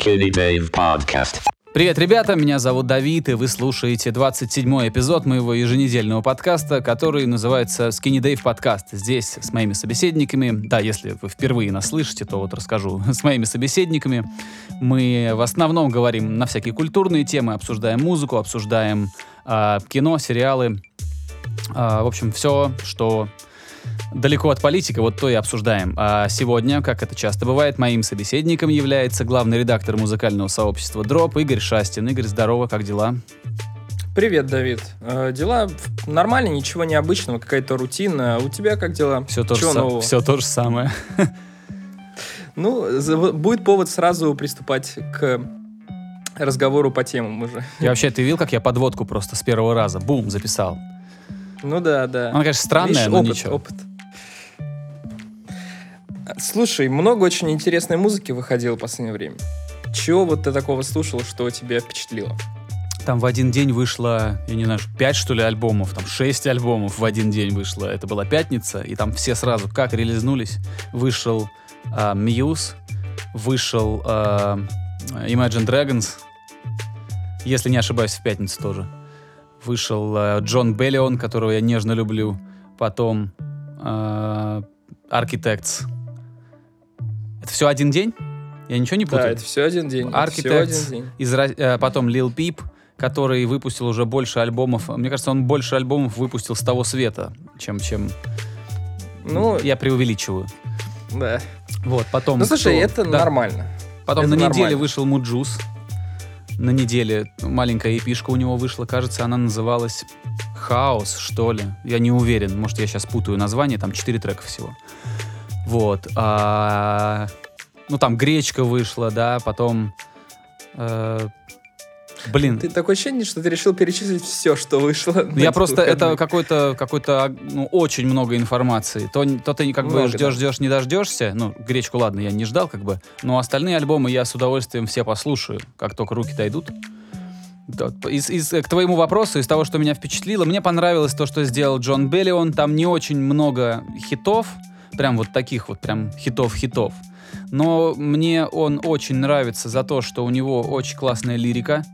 Skinny Dave Podcast. Привет, ребята, меня зовут Давид, и вы слушаете 27-й эпизод моего еженедельного подкаста, который называется Skinny Dave Podcast. Здесь с моими собеседниками, да, если вы впервые нас слышите, то вот расскажу, с моими собеседниками мы в основном говорим на всякие культурные темы, обсуждаем музыку, обсуждаем э, кино, сериалы, э, в общем, все, что далеко от политики, вот то и обсуждаем. А сегодня, как это часто бывает, моим собеседником является главный редактор музыкального сообщества Дроп Игорь Шастин. Игорь, здорово, как дела? Привет, Давид. Э, дела нормально, ничего необычного, какая-то рутина. У тебя как дела? Все то, же, Чего са- нового? все то же самое. Ну, будет повод сразу приступать к разговору по темам уже. И вообще, ты видел, как я подводку просто с первого раза, бум, записал? Ну да, да. Она, конечно, странная, Видишь, но опыт, ничего. опыт. Слушай, много очень интересной музыки выходило в последнее время. Чего вот ты такого слушал, что тебя впечатлило? Там в один день вышло, я не знаю, 5 что ли альбомов, там 6 альбомов в один день вышло. Это была пятница, и там все сразу как релизнулись. Вышел а, Muse, вышел а, Imagine Dragons, если не ошибаюсь, в пятницу тоже. Вышел а, Джон Беллион, которого я нежно люблю. Потом а, Architects. Это все один день? Я ничего не путаю? Да, это все один день. Architects, один день. из э, потом Lil Peep, который выпустил уже больше альбомов. Мне кажется, он больше альбомов выпустил с того света, чем, чем Ну, я преувеличиваю. да. Вот, потом... Ну, слушай, кто? это Да. нормально. Потом это на неделе нормально. вышел Mujuice. На неделе маленькая эпишка у него вышла. Кажется, она называлась Хаос, что ли. Я не уверен. Может, я сейчас путаю название. Там четыре трека всего. Вот. а, Ну, там Гречка вышла, да. Потом... э, Блин, Ты такое ощущение, что ты решил перечислить все, что вышло. Я просто это какой-то какой-то ну, очень много информации. То, то ты как бы Много, ждешь, да. ждешь, не дождешься. Ну, гречку, ладно, я не ждал, как бы. Но остальные альбомы я с удовольствием все послушаю, как только руки дойдут. Из, из- к твоему вопросу, из того, что меня впечатлило, мне понравилось то, что сделал Джон Беллион. Там не очень много хитов, прям вот таких вот, прям хитов-хитов. Но мне он очень нравится за то, что у него очень классная лирика.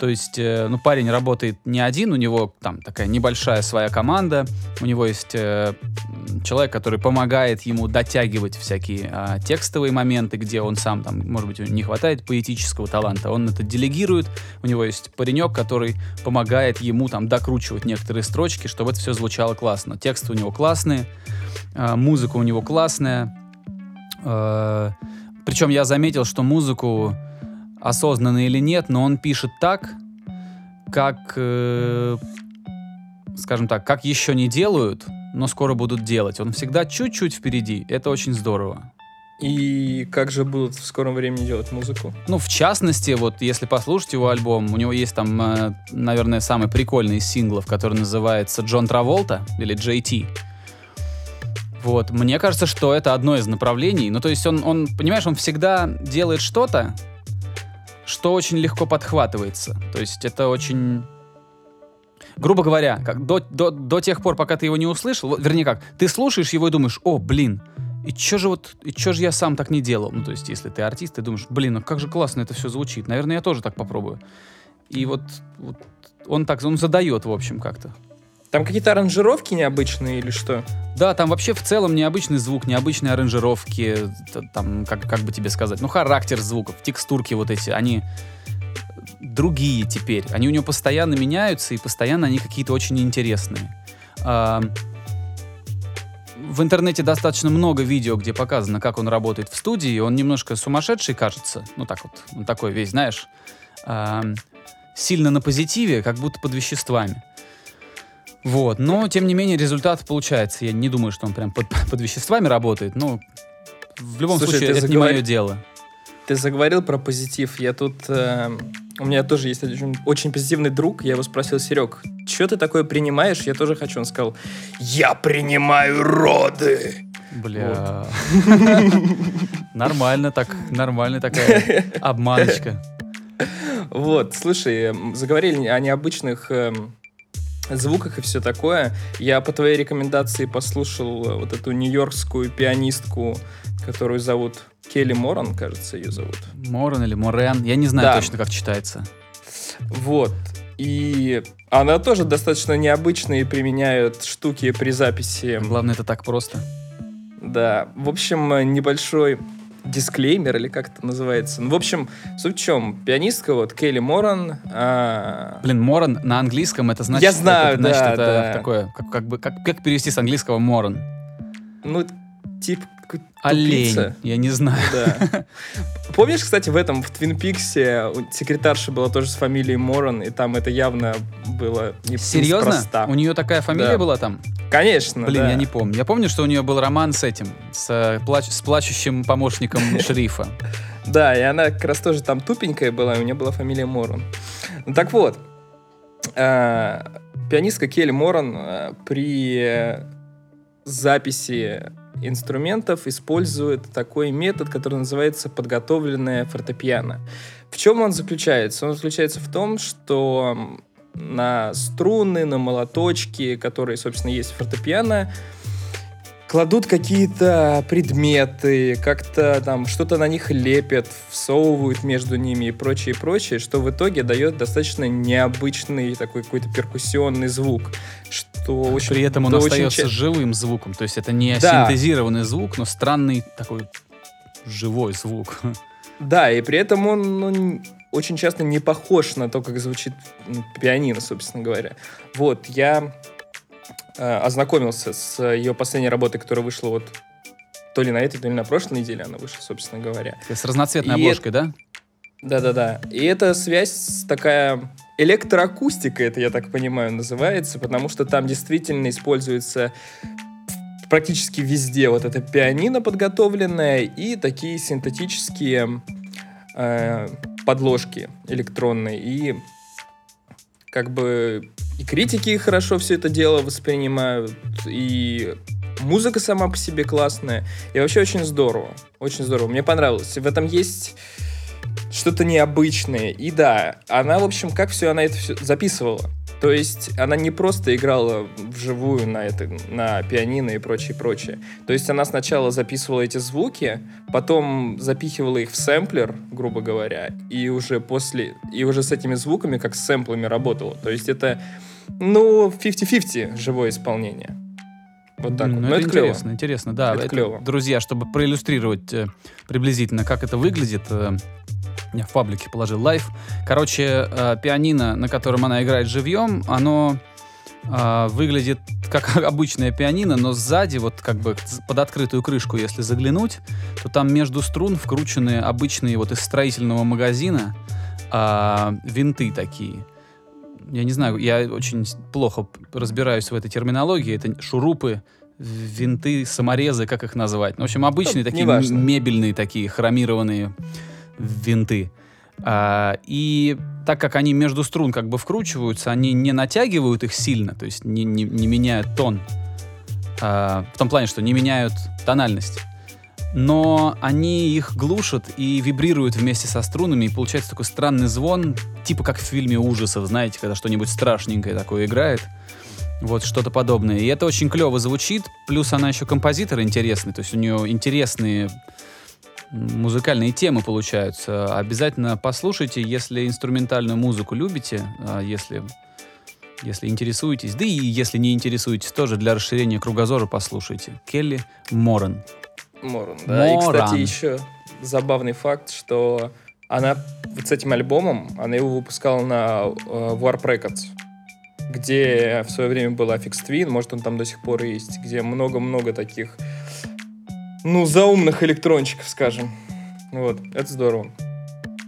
То есть, э, ну, парень работает не один, у него там такая небольшая своя команда, у него есть э, человек, который помогает ему дотягивать всякие а, текстовые моменты, где он сам там, может быть, не хватает поэтического таланта, он это делегирует, у него есть паренек, который помогает ему там докручивать некоторые строчки, чтобы это все звучало классно. Тексты у него классные, а, музыка у него классная, Э, причем я заметил, что музыку осознанно или нет, но он пишет так, как, э, скажем так, как еще не делают, но скоро будут делать. Он всегда чуть-чуть впереди. Это очень здорово. И как же будут в скором времени делать музыку? Ну, в частности, вот если послушать его альбом, у него есть там, э, наверное, самый прикольный из синглов, который называется Джон Траволта или JT. Вот, мне кажется, что это одно из направлений. Ну, то есть он, он, понимаешь, он всегда делает что-то, что очень легко подхватывается. То есть это очень... Грубо говоря, как до, до, до тех пор, пока ты его не услышал, вернее как, ты слушаешь его и думаешь, о, блин, и чё же вот, и чё же я сам так не делал? Ну, то есть, если ты артист, ты думаешь, блин, ну как же классно это все звучит. Наверное, я тоже так попробую. И вот, вот он так, он задает, в общем, как-то. Там какие-то аранжировки необычные или что? Да, там вообще в целом необычный звук, необычные аранжировки, там, как, как бы тебе сказать, ну, характер звуков, текстурки вот эти, они другие теперь. Они у него постоянно меняются, и постоянно они какие-то очень интересные. В интернете достаточно много видео, где показано, как он работает в студии. Он немножко сумасшедший, кажется. Ну, так вот, он такой весь, знаешь, сильно на позитиве, как будто под веществами. Вот, но тем не менее результат получается. Я не думаю, что он прям под, под веществами работает, но в любом Слушай, случае это не заговор- мое дело. Ты заговорил про позитив. Я тут... э, у меня тоже есть один очень позитивный друг. Я его спросил, Серег, что ты такое принимаешь? Я тоже хочу. Он сказал, я принимаю роды. Бля. Нормально так, нормально такая обманочка. Вот, слушай, заговорили о необычных эм, звуках и все такое. Я по твоей рекомендации послушал э, вот эту нью-йоркскую пианистку, которую зовут Келли Моран, кажется, ее зовут. Морен или Морен, я не знаю Да. точно, как читается. Вот. И она тоже достаточно необычные применяет штуки при записи. Главное, это так просто. Да. В общем, э, небольшой дисклеймер, или как это называется. Ну, в общем, суть в чем? Пианистка, вот, Келли Моран, а, Блин, Морен на английском это значит... Я знаю, это, значит, да, это да. такое, как, как бы, как, как перевести с английского Морен? ну, тип ку- Олень, я не знаю. Да. Помнишь, кстати, в этом, в Твин Пиксе секретарша была тоже с фамилией Моран, и там это явно было не Серьезно? неспроста. У нее такая фамилия Да. была там? Конечно, Блин, да. я не помню. Я помню, что у нее был роман с этим, с, э, плач- с плачущим помощником шерифа. Да, и она как раз тоже там тупенькая была, и у нее была фамилия Моран. Ну, так вот, э, пианистка Келли Моран э, при записи инструментов использует такой метод, который называется подготовленное фортепиано. В чем он заключается? Он заключается в том, что на струны, на молоточки, которые, собственно, есть в фортепиано, кладут какие-то предметы, как-то там что-то на них лепят, всовывают между ними и прочее, прочее, что в итоге дает достаточно необычный такой какой-то перкуссионный звук, что очень... При этом он очень остается ча- живым звуком. То есть это не Да. синтезированный звук, но странный такой живой звук. Да, и при этом он ну, очень часто не похож на то, как звучит м, пианино, собственно говоря. Вот, я э, ознакомился с ее последней работой, которая вышла вот то ли на этой, то ли на прошлой неделе она вышла, собственно говоря. С разноцветной И обложкой, да? Да-да-да. И эта связь такая электроакустика, это, я так понимаю, называется, потому что там действительно используется практически везде вот это пианино подготовленное и такие синтетические э, подложки электронные. И как бы и критики хорошо все это дело воспринимают, и музыка сама по себе классная, и вообще очень здорово, очень здорово. Мне понравилось. В этом есть что-то необычное. И да, она, в общем, как все она это все записывала. То есть она не просто играла вживую на, это, на пианино и прочее, прочее. То есть она сначала записывала эти звуки, потом запихивала их в сэмплер, грубо говоря, и уже после, и уже с этими звуками, как с сэмплами работала. То есть это, ну, 50-50 живое исполнение. Вот так Блин, вот. ну Но это это клево. интересно, интересно, да. Это клево. Друзья, чтобы проиллюстрировать э, приблизительно, как это выглядит, э, я в паблике положил live. Короче, э, пианино, на котором она играет живьем, оно э, выглядит как обычное пианино, но сзади, вот как бы под открытую крышку, если заглянуть, то там между струн вкручены обычные вот из строительного магазина а, винты такие. Я не знаю, я очень плохо разбираюсь в этой терминологии. Это шурупы, винты, саморезы, как их назвать. Ну, в общем, обычные Ну, такие неважно. мебельные такие хромированные винты. А, и так как они между струн как бы вкручиваются, они не натягивают их сильно, то есть не, не- не меняют тон. А, в том плане, что не меняют тональность. Но они их глушат и вибрируют вместе со струнами, и получается такой странный звон, типа как в фильме ужасов, знаете, когда что-нибудь страшненькое такое играет. Вот что-то подобное. И это очень клево звучит. Плюс она еще композитор интересный, то есть у нее интересные музыкальные темы получаются. Обязательно послушайте, если инструментальную музыку любите, а, если, если интересуетесь. Да и если не интересуетесь, тоже для расширения кругозора послушайте. Келли Моран. Моран, да. И, Моран. кстати, еще забавный факт, что она вот с этим альбомом, она его выпускала на э, Warp Records, где в свое время был Affix Twin, может, он там до сих пор и есть, где много-много таких, ну, заумных электрончиков, скажем. Вот, это здорово.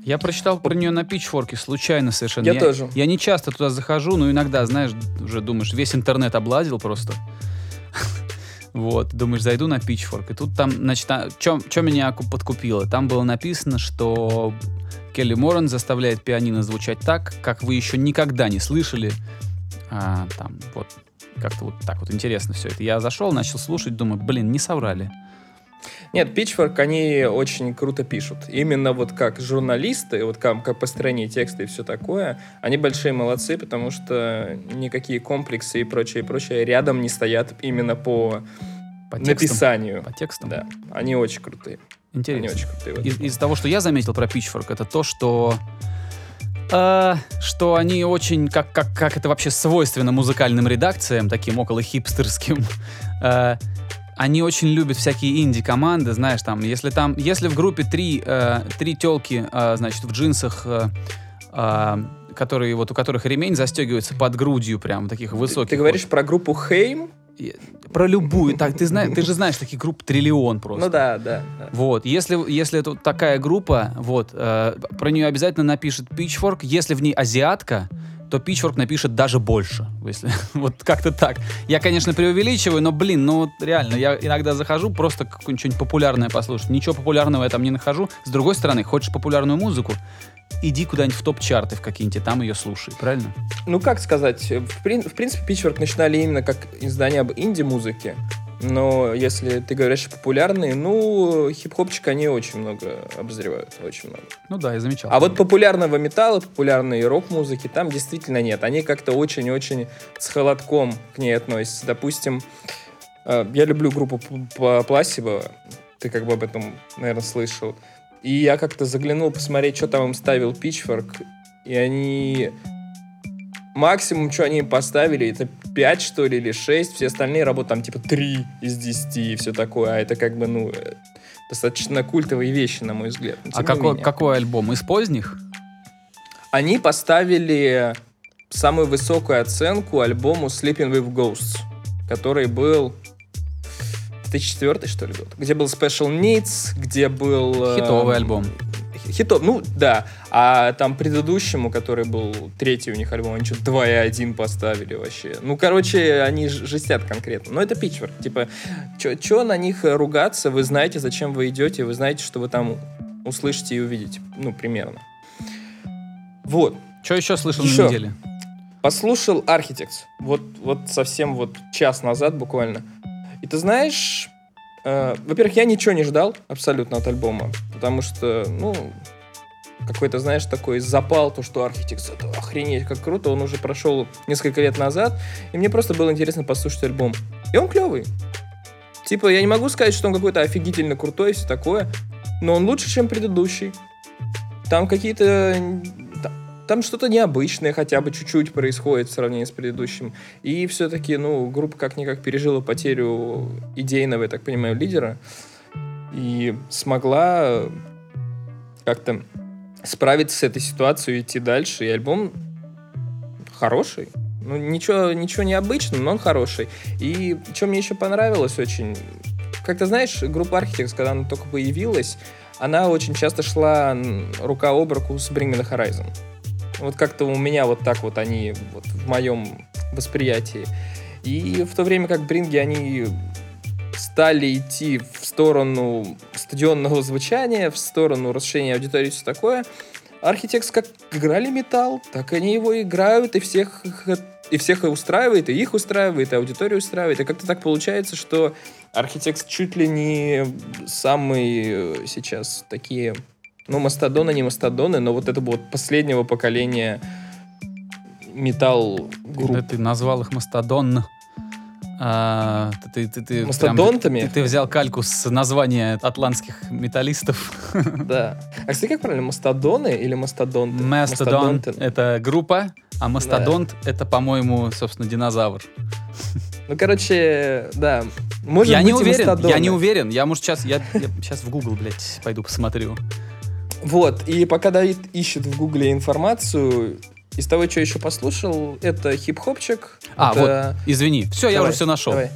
Я прочитал про нее на Pitchfork случайно совершенно. Я тоже. Я не часто туда захожу, но иногда, знаешь, уже думаешь, весь интернет облазил просто. Вот, думаешь, зайду на Pitchfork, и тут там, значит, что меня ку- подкупило? Там было написано, что Келли Моран заставляет пианино звучать так, как вы еще никогда не слышали. А, там, вот, как-то вот так вот интересно все это. Я зашел, начал слушать, думаю, блин, не соврали. Нет, Pitchfork, они очень круто пишут. Именно вот как журналисты, вот как, как построение текста и все такое, они большие молодцы, потому что никакие комплексы и прочее, прочее рядом не стоят именно по, По текстам. написанию. По текстам. Да, они очень крутые. Интересно. Они очень крутые. Из, из того, что я заметил про Pitchfork, это то, что э, что они очень, как, как, как это вообще свойственно музыкальным редакциям, таким около хипстерским, э, они очень любят всякие инди-команды, знаешь, там, если там, если в группе три, э, три телки, э, значит, в джинсах, э, э, которые, вот у которых ремень застегивается под грудью, прям, таких Ты, высоких. ты говоришь про группу Хейм? вот. про любую, так, ты знаешь, ты же знаешь таких групп триллион просто. Ну да, да. да. Вот, если, если это вот такая группа, вот, э, про нее обязательно напишет Pitchfork. Если в ней азиатка, то Pitchfork напишет даже больше. Если, вот как-то так. Я, конечно, преувеличиваю, но, блин, ну вот реально, я иногда захожу просто какое-нибудь что-нибудь популярное послушать. Ничего популярного я там не нахожу. С другой стороны, хочешь популярную музыку, иди куда-нибудь в топ-чарты в какие-нибудь, там ее слушай, правильно? Ну, как сказать, в, прин- в принципе, Pitchfork начинали именно как издание об инди-музыке. Но если ты говоришь популярные, ну, хип-хопчик они очень много обозревают, очень много. Ну да, я замечал. А вот популярного металла, популярной рок-музыки там действительно нет. Они как-то очень-очень с холодком к ней относятся. Допустим, э, я люблю группу П- П- Пласиба, ты как бы об этом, наверное, слышал. И я как-то заглянул посмотреть, что там им ставил Pitchfork, и они... Максимум, что они поставили, это 5, что ли, или 6. Все остальные работы там типа 3 из 10 и все такое. А это как бы, ну, э, достаточно культовые вещи, на мой взгляд. А какой, менее. какой альбом? Из поздних? Они поставили самую высокую оценку альбому Sleeping with Ghosts, который был 2004 что ли год, где был Special Needs, где был... э, Хитовый альбом. Хи- Хитов, ну да. А там предыдущему, который был третий у них альбом, они что-то 2,1 поставили вообще. Ну, короче, они жестят конкретно. Но это Pitchfork. Типа, что на них ругаться? Вы знаете, зачем вы идете, вы знаете, что вы там услышите и увидите. Ну, примерно. Вот. Что еще слышал Еще. на неделе? Послушал Architects. Вот, вот совсем вот час назад буквально. И ты знаешь, во-первых, я ничего не ждал абсолютно от альбома. Потому что, ну, какой-то, знаешь, такой запал, то, что Architects это охренеть как круто. Он уже прошел несколько лет назад. И мне просто было интересно послушать альбом. И он клевый. Типа, я не могу сказать, что он какой-то офигительно крутой все такое. Но он лучше, чем предыдущий. Там какие-то... та- Там что-то необычное хотя бы чуть-чуть происходит в сравнении с предыдущим. И все-таки, ну, группа как-никак пережила потерю идейного, я так понимаю, лидера. И смогла как-то справиться с этой ситуацией идти дальше. И альбом хороший. Ну, ничего, ничего необычного, но он хороший. И что мне еще понравилось очень... Как ты знаешь, группа Architects, когда она только появилась, она очень часто шла рука об руку с Bring Me The Horizon. Вот как-то у меня вот так вот они вот в моем восприятии. И в то время как Бринги, они стали идти в сторону стадионного звучания, в сторону расширения аудитории и все такое, Architects как играли металл, так они его играют, и всех, и всех устраивает, и их устраивает, и аудиторию устраивает. И как-то так получается, что Architects чуть ли не самые сейчас такие, ну, мастодоны, не мастодоны, но вот это вот последнего поколения металл групп. Да ты назвал их Мастодон. А, ты, ты, ты, прям- Мастодонтами? ты, ты взял кальку с названия атлантских металлистов. Да. А, кстати, как правильно, мастодоны или мастодонты? Мастодон это группа, а мастодонт — это, по-моему, собственно, динозавр. Ну, короче, да. Может я быть не уверен, я мастодоны. не уверен. Я, может, сейчас, я, сейчас в Google, блядь, пойду посмотрю. Вот, и пока Давид ищет в гугле информацию, из того, что еще послушал, это хип-хопчик. А, это- вот, извини. Все, я Давай, уже все нашел. Давай,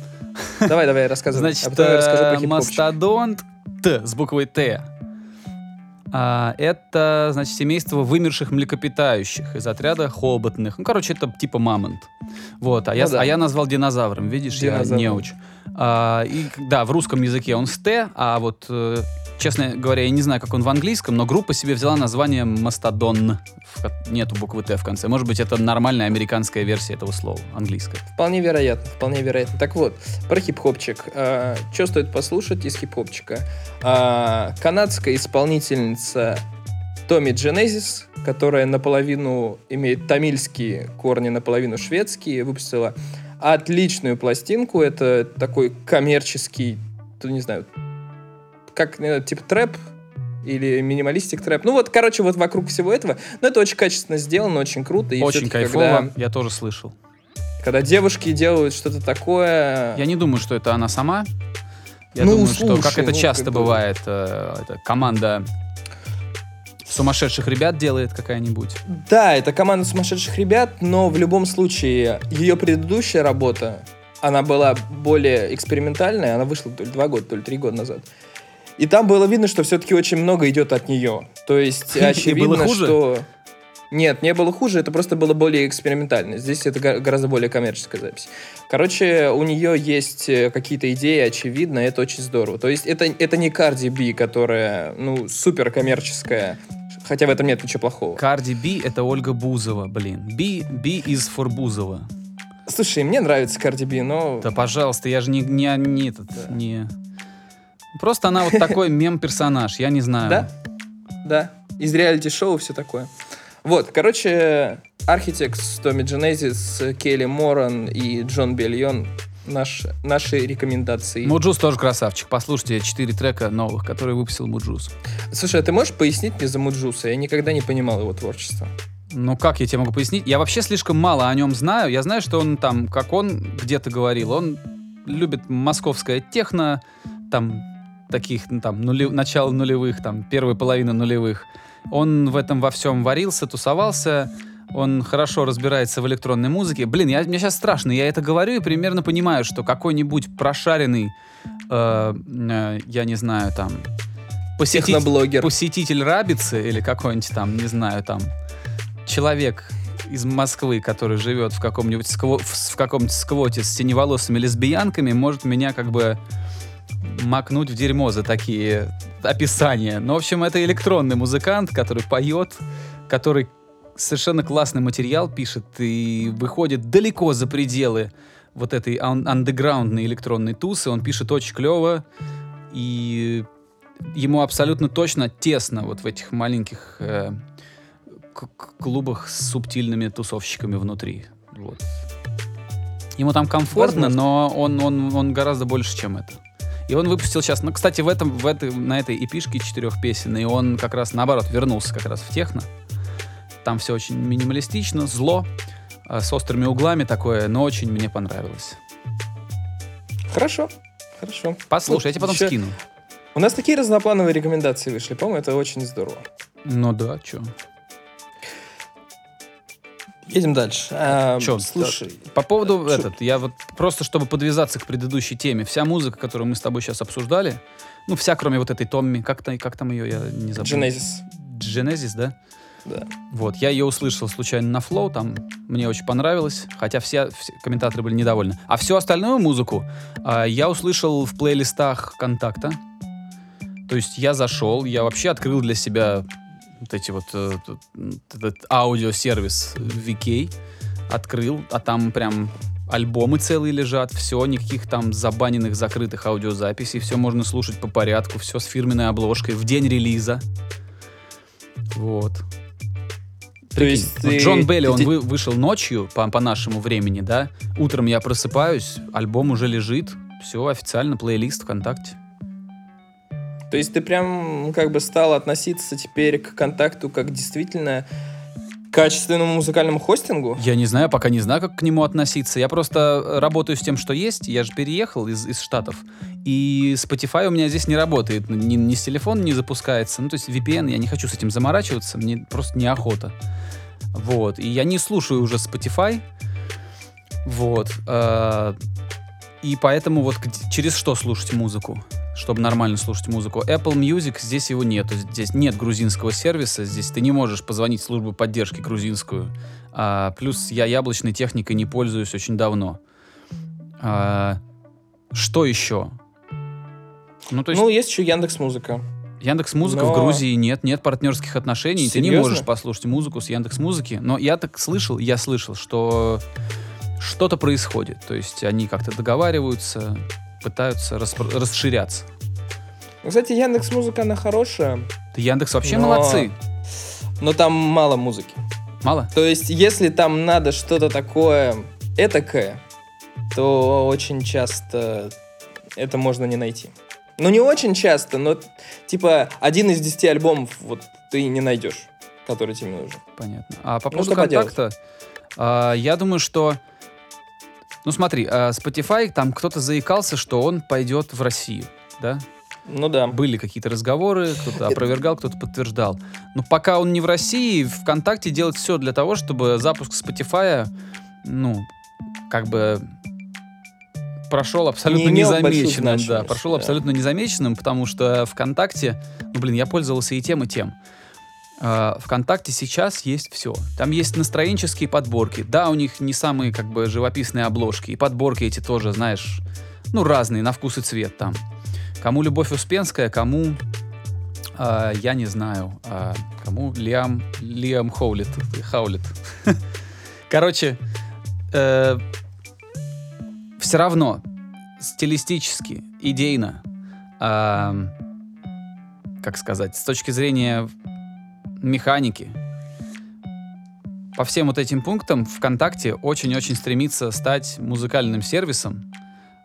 давай, давай рассказывай. Значит, а я э, мастодонт Т с буквой Т. А, это, значит, семейство вымерших млекопитающих из отряда хоботных. Ну, короче, это типа мамонт. Вот, а я, Ну да. а я назвал динозавром, видишь, я Динозавром. неуч. А, и, да, в русском языке он с Т, а вот, э, честно говоря, я не знаю, как он в английском, но группа себе взяла название Мастодон. Нету буквы Т в конце. Может быть, это нормальная американская версия этого слова, английская. Вполне вероятно, вполне вероятно. Так вот, про хип-хопчик. что стоит послушать из хип-хопчика? А, канадская исполнительница Томми Дженезис, которая наполовину имеет тамильские корни, наполовину шведские, выпустила отличную пластинку. Это такой коммерческий, ну, не знаю, как, э, типа, трэп или минималистик трэп. Ну вот, короче, вот вокруг всего этого. Но это очень качественно сделано, очень круто. И Очень кайфово, Когда, я тоже слышал. когда девушки делают что-то такое... Я не думаю, что это она сама. Я Ну, думаю, что, как слушай, это ну, часто как бы- бывает, э, это команда сумасшедших ребят делает какая-нибудь. Да, это команда сумасшедших ребят, но в любом случае ее предыдущая работа, она была более экспериментальная, она вышла то ли два года, то ли три года назад. И там было видно, что все-таки очень много идет от нее. То есть очевидно, было хуже? что... Нет, не было хуже, это просто было более экспериментально. Здесь это гораздо более коммерческая запись. Короче, у нее есть э, какие-то идеи, очевидно, это очень здорово. То есть это, это не Cardi B, которая, ну, супер коммерческая, хотя в этом нет ничего плохого. Карди Би — это Ольга Бузова, блин. Би, Би из for Бузова. Слушай, мне нравится Cardi B, но... Да, пожалуйста, я же не, не, не этот, не... Просто она вот такой мем-персонаж, я не знаю. Да? Да. Из реалити-шоу все такое. Вот, короче, Architects, Tommy Genesis, Kelly Moran и Jon Bellion наш, наши рекомендации. Mujuice тоже красавчик. Послушайте четыре трека новых, которые выпустил Mujuice. Слушай, а ты можешь пояснить мне за Mujuice а? Я никогда не понимал его творчество. Ну, как я тебе могу пояснить? Я вообще слишком мало о нем знаю. Я знаю, что он там, как он где-то говорил, он любит московское техно, там, таких, ну, там, нули, начало нулевых, там, первой половины нулевых. Он в этом во всем варился, тусовался, он хорошо разбирается в электронной музыке. Блин, я, мне сейчас страшно, я это говорю и примерно понимаю, что какой-нибудь прошаренный, э, э, я не знаю, там, посетитель, Техноблогер. посетитель Рабицы или какой-нибудь там, не знаю, там, человек из Москвы, который живет в каком-нибудь скво- в, в каком-нибудь сквоте с синеволосыми лесбиянками, может меня как бы макнуть в дерьмо за такие описания. Но, в общем, это электронный музыкант, который поет, который совершенно классный материал пишет и выходит далеко за пределы вот этой ан- андеграундной электронной тусы. Он пишет очень клево, и ему абсолютно точно тесно вот в этих маленьких э, клубах с субтильными тусовщиками внутри. Вот. Ему там комфортно, Возможно. но он, он, он гораздо больше, чем это. И он выпустил сейчас, ну, кстати, в этом, в этой, на этой эпишке четырех песен, и он как раз наоборот вернулся как раз в техно. Там все очень минималистично, зло, э, с острыми углами такое, но очень мне понравилось. Хорошо. Хорошо. Послушай, Вот я тебе потом ещё- скину. У нас такие разноплановые рекомендации вышли, по-моему, это очень здорово. Ну да, чё. Едем дальше. А, Чё, слушай, По поводу Чё? этот, я вот просто чтобы подвязаться к предыдущей теме, вся музыка, которую мы с тобой сейчас обсуждали, ну вся, кроме вот этой Томми, как, то как там ее, я не забыл. Genesis. Genesis, да? Да. Вот, я ее услышал случайно на флоу, там мне очень понравилось, хотя все, все комментаторы были недовольны. А всю остальную музыку а, я услышал в плейлистах Контакта. То есть я зашел, я вообще открыл для себя вот эти вот э, этот аудиосервис VK, открыл, а там прям альбомы целые лежат, все, никаких там забаненных, закрытых аудиозаписей, все можно слушать по порядку, все с фирменной обложкой в день релиза. Вот. То есть Вот ты- Джон Белли, ты- он ты- вы- вышел ночью по, по нашему времени, да? Утром я просыпаюсь, альбом уже лежит, все, официально, плейлист ВКонтакте. То есть ты прям как бы стал относиться теперь к контакту как действительно качественному музыкальному хостингу? Я не знаю, пока не знаю, как к нему относиться. Я просто э, работаю с тем, что есть. Я же переехал из, из Штатов. И Spotify у меня здесь не работает. Ни, ни с телефона не запускается. Ну, то есть VPN, я не хочу с этим заморачиваться. Мне просто неохота. Вот. И я не слушаю уже Spotify. Вот. э, И поэтому вот через что слушать музыку? Чтобы нормально слушать музыку. Apple Music, здесь его нету. Здесь нет грузинского сервиса. Здесь ты не можешь позвонить в службу поддержки грузинскую. А, плюс я яблочной техникой не пользуюсь очень давно. А, что еще? Ну, то есть Ну, есть еще Яндекс Музыка. Яндекс Музыка но- в Грузии нет, нет партнерских отношений, ты не Серьезно? можешь послушать музыку с Яндекс Музыки. Но я так слышал, я слышал, что что-то происходит. То есть они как-то договариваются, пытаются распро- расширяться. Ну, Кстати, Яндекс Музыка, она хорошая, Ты Яндекс вообще Но- молодцы. но там мало музыки. Мало? То есть, если там надо что-то такое этакое, то очень часто это можно не найти. Ну, не очень часто, но типа один из десяти альбомов вот ты не найдешь, который тебе нужен. Понятно. А по Ну, поводу поделать? контакта, а, я думаю, что... Ну смотри, а, Spotify, там кто-то заикался, что он пойдет в Россию, да? Ну да. Были какие-то разговоры, кто-то опровергал, кто-то подтверждал. Но пока он не в России, ВКонтакте делает все для того, чтобы запуск Spotify, ну, как бы прошел абсолютно Не незамеченным. Да, прошел да. абсолютно незамеченным, потому что ВКонтакте, ну, блин, я пользовался и тем, и тем. А, ВКонтакте сейчас есть все. Там есть настроенческие подборки. Да, у них не самые как бы живописные обложки. И подборки эти тоже, знаешь, ну, разные, на вкус и цвет там. Кому Любовь Успенская, кому, а, я не знаю, а, кому Лиам, Лиам Хоулит, Хаулит. Короче, все равно стилистически, идейно, а, как сказать, с точки зрения механики, по всем вот этим пунктам ВКонтакте очень-очень стремится стать музыкальным сервисом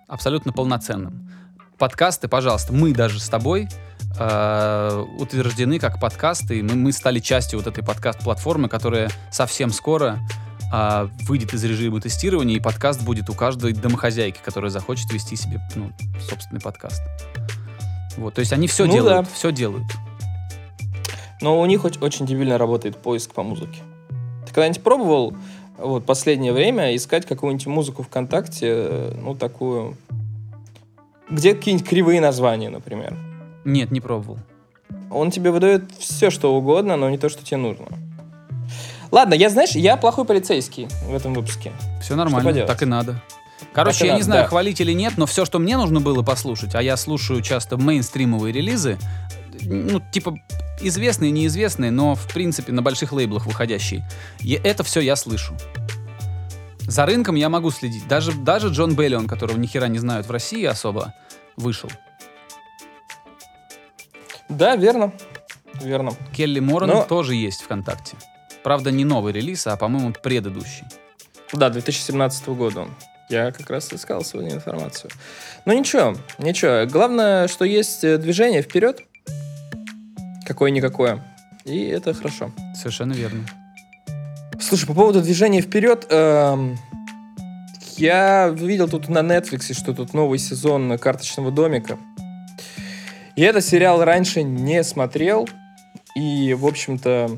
абсолютно полноценным. Подкасты, пожалуйста, мы даже с тобой э, утверждены как подкасты, и мы, мы стали частью вот этой подкаст-платформы, которая совсем скоро э, выйдет из режима тестирования, и подкаст будет у каждой домохозяйки, которая захочет вести себе ну, собственный подкаст. Вот, то есть они все Ну делают, да. все делают. Но у них оч- очень дебильно работает поиск по музыке. Ты когда-нибудь пробовал вот последнее время искать какую-нибудь музыку ВКонтакте, э, ну такую, где какие-нибудь кривые названия, например? Нет, не пробовал. Он тебе выдает все, что угодно, но не то, что тебе нужно. Ладно, я, знаешь, я плохой полицейский в этом выпуске. Все нормально, так и надо. Короче, Так я не надо, знаю, да. хвалить или нет, но все, что мне нужно было послушать, а я слушаю часто мейнстримовые релизы, ну, типа, известные, неизвестные, но, в принципе, на больших лейблах выходящие, я- это все я слышу. За рынком я могу следить. Даже, даже Джон Беллион, которого ни хера не знают в России особо, вышел. Да, верно. Верно. Келли Моран Но- тоже есть ВКонтакте. Правда, не новый релиз, а, по-моему, предыдущий. Да, 2017 года он. Я как раз искал сегодня информацию. Ну ничего, ничего. Главное, что есть э, движение вперед. Какое-никакое. И это хорошо. Совершенно верно. Слушай, по поводу движения вперед, эм, я видел тут на Netflix, что тут новый сезон карточного домика. Я этот сериал раньше не смотрел. И, в общем-то,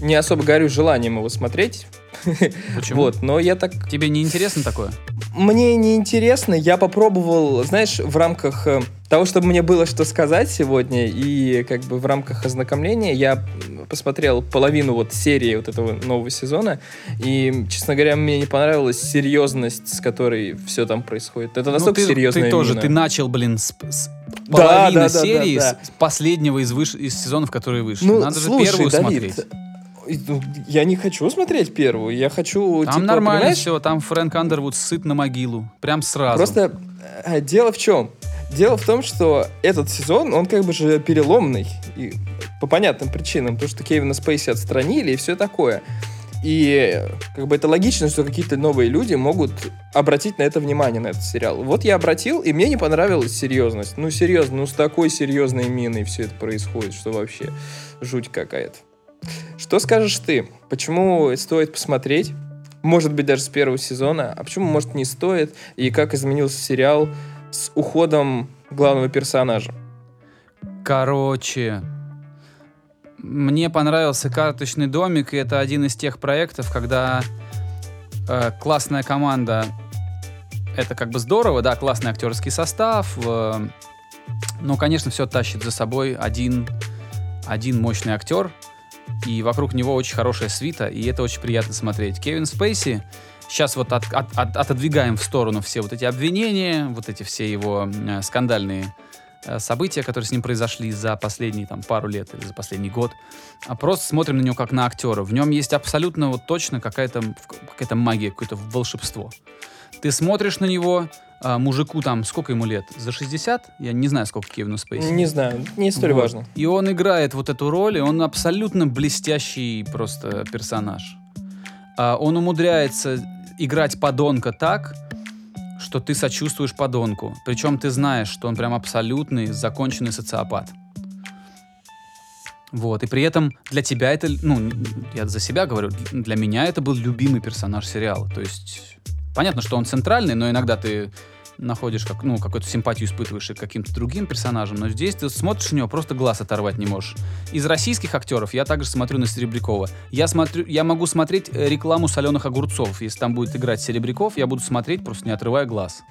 не особо горю желанием его смотреть. Почему? Вот, но я так Тебе не интересно такое? Мне не интересно, я попробовал, знаешь, в рамках э, того, чтобы мне было что сказать сегодня, и как бы в рамках ознакомления я посмотрел половину вот серии вот этого нового сезона, и, честно говоря, мне не понравилась серьезность, с которой все там происходит. Это настолько ну, ты, серьезно. Ты тоже, именно. ты начал, блин, с, с Да, половины да, да, серии, да, да. с последнего из, выш- из сезонов, которые вышли. Ну, Надо слушай, же первую Давид, смотреть. Ну, Я не хочу смотреть первую, я хочу, Там типа, нормально понимаешь, все, там Фрэнк Андервуд сыт на могилу. Прям сразу. Просто э, дело в чем? Дело в том, что этот сезон, он как бы же переломный. И по понятным причинам. Потому что Кевина Спейси отстранили и все такое. И как бы это логично, что какие-то новые люди могут обратить на это внимание, на этот сериал. Вот я обратил, и мне не понравилась серьезность. Ну, серьезно, ну с такой серьезной миной все это происходит, что вообще жуть какая-то. Что скажешь ты? Почему стоит посмотреть? Может быть, даже с первого сезона. А почему, может, не стоит? И как изменился сериал с уходом главного персонажа? Короче, мне понравился карточный домик, и это один из тех проектов, когда э, классная команда, это как бы здорово, да, классный актерский состав, э, но, конечно, все тащит за собой один, один мощный актер, и вокруг него очень хорошая свита, и это очень приятно смотреть. Кевин Спейси, сейчас вот от- от- от- отодвигаем в сторону все вот эти обвинения, вот эти все его э, скандальные э, события, которые с ним произошли за последние там пару лет или за последний год, а просто смотрим на него как на актера. В нем есть абсолютно вот точно какая-то какая-то магия, какое-то волшебство. Ты смотришь на него, а, мужику там, сколько ему лет? За 60? Я не знаю, сколько Кевину Спейси. Не знаю, не столь Вот. важно. И он играет вот эту роль, и он абсолютно блестящий просто персонаж. А, он умудряется играть подонка так, что ты сочувствуешь подонку. Причем ты знаешь, что он прям абсолютный законченный социопат. Вот, и при этом для тебя это, ну, я за себя говорю, для меня это был любимый персонаж сериала. То есть, понятно, что он центральный, но иногда ты находишь как, ну, какую-то симпатию испытываешь и к каким-то другим персонажам, но здесь ты смотришь на него, просто глаз оторвать не можешь. Из российских актеров я также смотрю на Серебрякова. Я, смотрю, я могу смотреть э, рекламу соленых огурцов. Если там будет играть Серебряков, я буду смотреть, просто не отрывая глаз.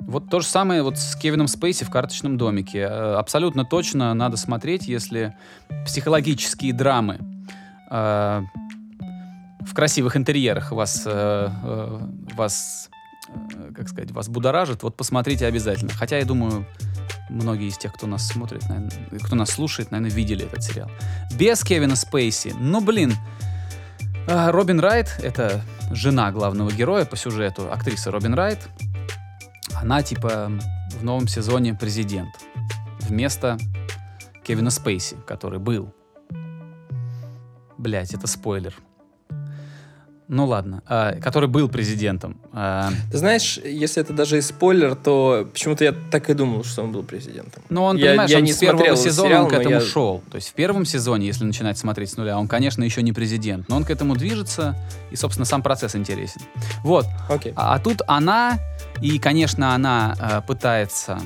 Вот то же самое вот с Кевином Спейси в «Карточном домике». Э, Абсолютно точно надо смотреть, если психологические драмы э, в красивых интерьерах вас, э, э, вас э, как сказать, вас будоражит, вот посмотрите обязательно. Хотя, я думаю, многие из тех, кто нас смотрит, наверное, кто нас слушает, наверное, видели этот сериал. Без Кевина Спейси, ну, блин, а, Робин Райт, это жена главного героя по сюжету, актриса Робин Райт, она, типа, в новом сезоне президент. Вместо Кевина Спейси, который был. Блять, это спойлер. Ну ладно, а, который был президентом. А, Ты знаешь, если это даже и спойлер, то почему-то я так и думал, что он был президентом. Но он, Я- понимаешь, я он не с первого сезона сериал, он к этому я- шел. То есть в первом сезоне, если начинать смотреть с нуля, он, конечно, еще не президент, но он к этому движется, и, собственно, сам процесс интересен. Вот. Окей. А, а тут она, и, конечно, она э, пытается,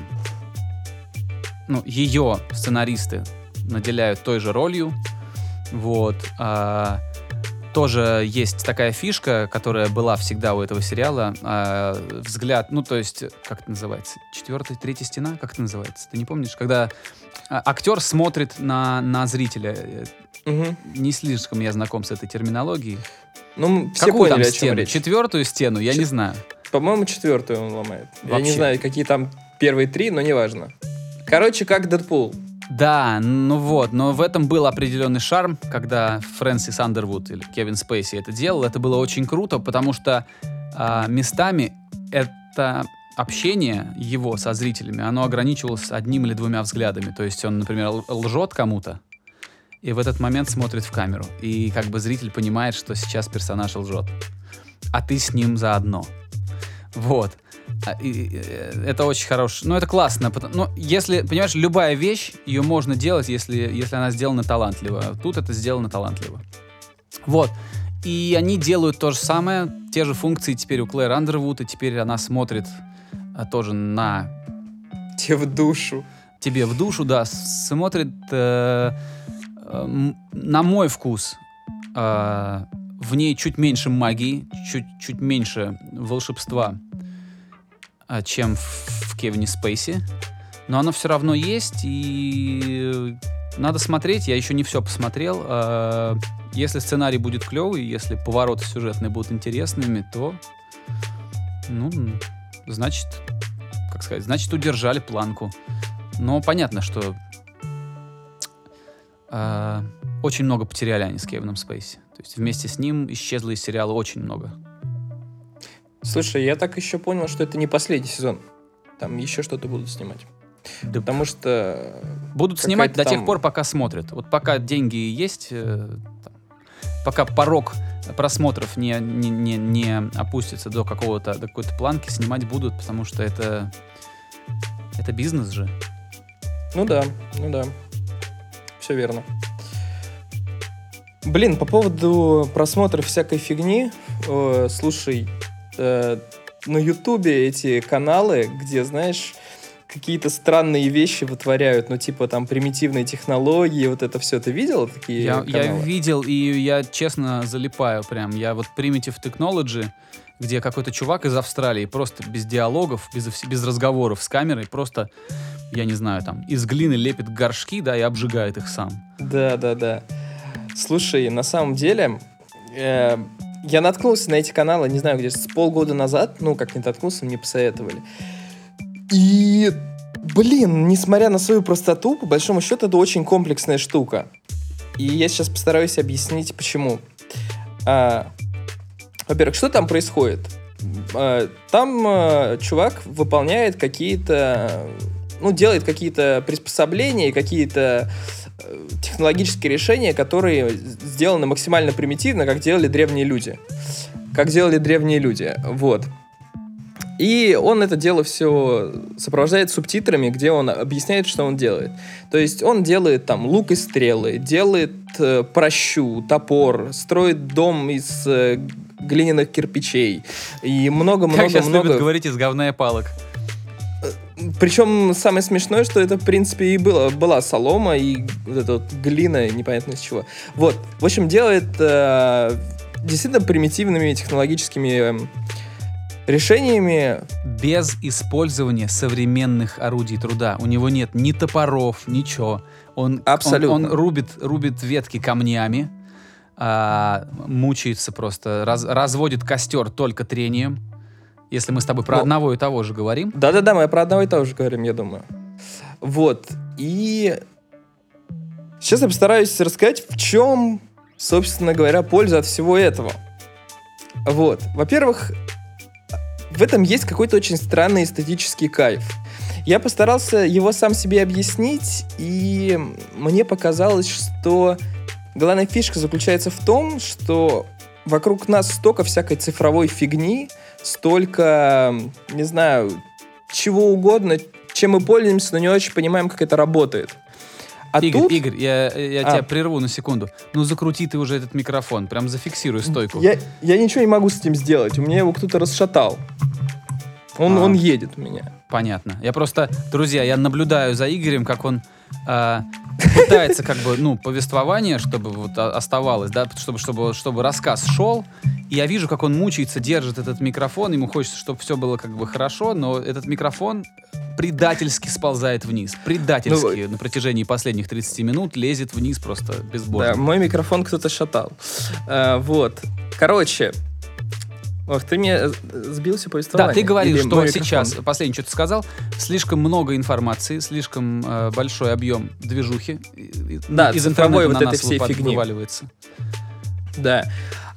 ну, ее сценаристы наделяют той же ролью, вот. а, тоже есть такая фишка, которая была всегда у этого сериала, а, взгляд, ну, то есть, как это называется, четвертая, третья стена, как это называется, ты не помнишь? Когда а, актер смотрит на, на зрителя, Э, Мгм. не слишком я знаком с этой терминологией. Ну, все Какую поняли, там стену? Четвертую стену? Я не Чет- знаю. По-моему, четвертую он ломает. Я не Вообще. знаю, какие там первые три, но неважно. Короче, как Дэдпул. Да, ну вот, но в этом был определенный шарм, когда Фрэнсис Андервуд или Кевин Спейси это делал. Это было очень круто, потому что а, местами это общение его со зрителями, оно ограничивалось одним или двумя взглядами. То есть он, например, лжет кому-то, и в этот момент смотрит в камеру. И как бы зритель понимает, что сейчас персонаж лжет. А ты с ним заодно. Вот. А, э, это очень хорошо. Ну, это классно. пото- Ну, если, понимаешь, любая вещь, ее можно делать, если, если она сделана талантливо. Тут это сделано талантливо. Вот. И они делают то же самое, те же функции теперь у Клэр Андервуд, и теперь она смотрит а, тоже на Те в душу. тебе в душу, да, смотрит э, э, на мой вкус. э, в ней чуть меньше магии, чуть, чуть меньше волшебства, чем в, Кевине Спейси. Но оно все равно есть, и надо смотреть. Я еще не все посмотрел. Э, если сценарий будет клевый, если повороты сюжетные будут интересными, то, ну, значит, как сказать, значит, удержали планку. Но понятно, что э, очень много потеряли они с Кевином Спейси. То есть вместе с ним исчезло из сериала очень много. Слушай, я так еще понял, что это не последний сезон. Там еще что-то будут снимать. Да Потому что... Будут снимать до какая-то тех там- пор, пока смотрят. Вот пока деньги есть, э, там, пока порог просмотров не, не, не, не опустится до какого-то до какой-то планки, снимать будут, потому что это это бизнес же. Ну да, ну да. Все верно. Блин, по поводу просмотра всякой фигни, э, слушай, э, на Ютубе эти каналы, где, знаешь, какие-то странные вещи вытворяют, ну, типа там примитивные технологии, вот это все. Ты видел такие Я, я каналы? видел, и я честно залипаю прям. Я вот Primitive Technology, где какой-то чувак из Австралии просто без диалогов, без, без разговоров с камерой, просто, я не знаю, там, из глины лепит горшки, да, и обжигает их сам. Да, да, да. Слушай, на самом деле, э, я наткнулся на эти каналы, не знаю, где с полгода назад, ну, как не наткнулся, мне посоветовали. И, блин, несмотря на свою простоту, по большому счету, это очень комплексная штука. И я сейчас постараюсь объяснить, почему. А, во-первых, что там происходит? А, там а, чувак выполняет какие-то, ну, делает какие-то приспособления, какие-то э, технологические решения, которые сделаны максимально примитивно, как делали древние люди. Как делали древние люди. Вот. И он это дело все сопровождает субтитрами, где он объясняет, что он делает. То есть он делает там лук и стрелы, делает э, прощу, топор, строит дом из э, глиняных кирпичей и Как много-много-много. сейчас любят говорить из говна и палок. Причем самое смешное, что это, в принципе, и было, была солома и вот эта вот глина, непонятно из чего. Вот. В общем, делает э, действительно примитивными технологическими э, решениями. Без использования современных орудий труда. У него нет ни топоров, ничего. Он, Абсолютно. Он, он рубит, рубит ветки камнями, а, мучается просто, раз- разводит костер только трением. Если мы с тобой про Ну, одного и того же говорим. Да-да-да, мы про одного и того же говорим, я думаю. Вот. И сейчас я постараюсь рассказать, в чем, собственно говоря, польза от всего этого. Вот. Во-первых, в этом есть какой-то очень странный эстетический кайф. Я постарался его сам себе объяснить, и мне показалось, что главная фишка заключается в том, что вокруг нас столько всякой цифровой фигни, столько, не знаю, чего угодно, чем мы пользуемся, но не очень понимаем, как это работает. А Игорь, тут Игорь, я, я А. тебя прерву на секунду. Ну закрути ты уже этот микрофон, прям зафиксируй стойку. я, я ничего не могу с этим сделать. У меня его кто-то расшатал. Он, А. он едет у меня. Понятно. Я просто, друзья, я наблюдаю за Игорем, как он а, пытается как бы, ну, повествование, чтобы вот оставалось, да, чтобы, чтобы, чтобы рассказ шел. И я вижу, как он мучается, держит этот микрофон, ему хочется, чтобы все было как бы хорошо, но этот микрофон предательски сползает вниз. Предательски на протяжении последних 30 минут лезет вниз просто безбожно. Да, мой микрофон кто-то шатал. А, вот. Короче. Ох, ты мне э, сбил все повествование. Да, ты говорил, Или что сейчас, микрофон? последнее, что ты сказал, слишком много информации, слишком э, большой объем движухи Да, из интернета вот на этой нас всей выпад- фигни. вываливается. Да.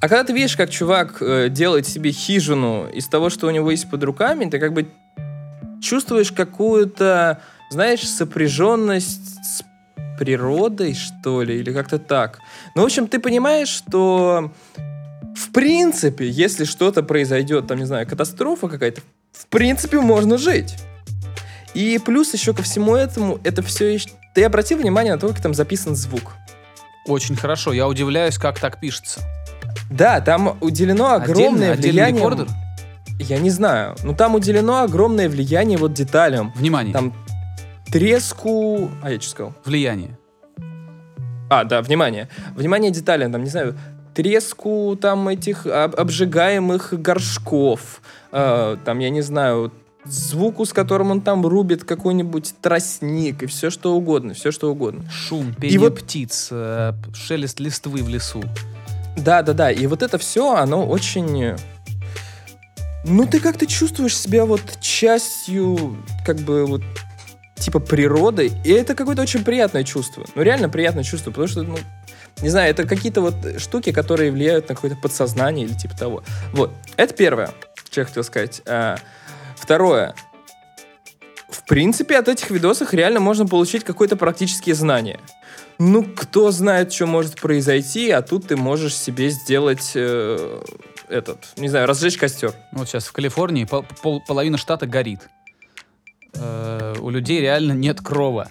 А когда ты видишь, как чувак э, делает себе хижину из того, что у него есть под руками, ты как бы чувствуешь какую-то, знаешь, сопряженность с природой, что ли, или как-то так. Ну, в общем, ты понимаешь, что в принципе, если что-то произойдет, там, не знаю, катастрофа какая-то, в принципе, можно жить. И плюс еще ко всему этому, это все... Ты обратил внимание на то, как там записан звук? Очень хорошо. Я удивляюсь, как так пишется. Да, там уделено огромное отдельный влияние. рекордер? Я не знаю. Но там уделено огромное влияние вот деталям. Внимание. Там треску... А, я что сказал? Влияние. А, да, внимание. Внимание деталям, там, не знаю, треску там этих об- обжигаемых горшков. э, там, я не знаю, звуку, с которым он там рубит какой-нибудь тростник и все что угодно, все что угодно. Шум, пение вот- птиц, э, шелест листвы в лесу. Да, да, да. И вот это все, оно очень... Ну, ты как-то чувствуешь себя вот частью, как бы вот, типа природы. И это какое-то очень приятное чувство. Ну, реально приятное чувство, потому что, ну, не знаю, это какие-то вот штуки, которые влияют на какое-то подсознание или типа того. Вот. Это первое, что я хотел сказать. А, второе. В принципе, от этих видосов реально можно получить какое-то практические знания. Ну, кто знает, что может произойти, а тут ты можешь себе сделать э, этот, не знаю, разжечь костер. Вот сейчас в Калифорнии пол- пол- половина штата горит. Э, у людей реально нет крова.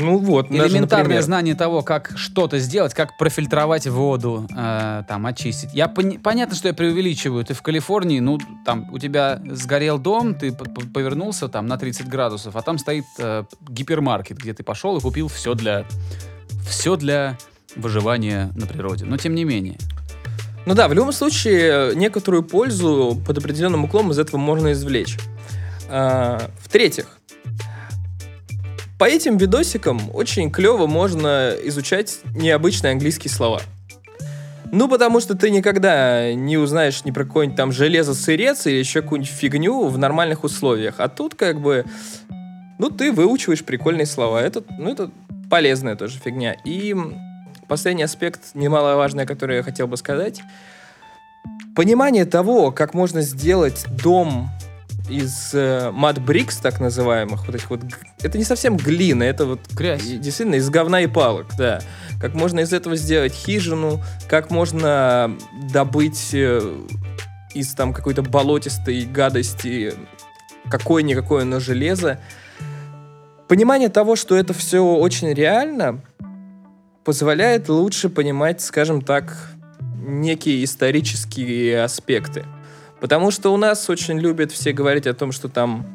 Ну вот, даже, Элементарное например. знание того, как что-то сделать, как профильтровать воду, э, там, очистить. Я пони- понятно, что я преувеличиваю. Ты в Калифорнии, ну, там, у тебя сгорел дом, ты повернулся там на 30 градусов, а там стоит э, гипермаркет, где ты пошел и купил все для, все для выживания на природе. Но тем не менее. Ну да, в любом случае, некоторую пользу под определенным углом из этого можно извлечь. А, В-третьих, по этим видосикам очень клево можно изучать необычные английские слова. Ну, потому что ты никогда не узнаешь ни про какой-нибудь там железо-сырец или еще какую-нибудь фигню в нормальных условиях. А тут как бы, ну, ты выучиваешь прикольные слова. Это, ну, это полезная тоже фигня. И последний аспект, немаловажный, который я хотел бы сказать. Понимание того, как можно сделать дом из э, мат-брикс, так называемых, вот этих вот... Это не совсем глина, это вот Грязь. действительно из говна и палок, да. Как можно из этого сделать хижину, как можно добыть э, из там какой-то болотистой гадости, какое-никакое, но железо. Понимание того, что это все очень реально, позволяет лучше понимать, скажем так, некие исторические аспекты. Потому что у нас очень любят все говорить о том, что там,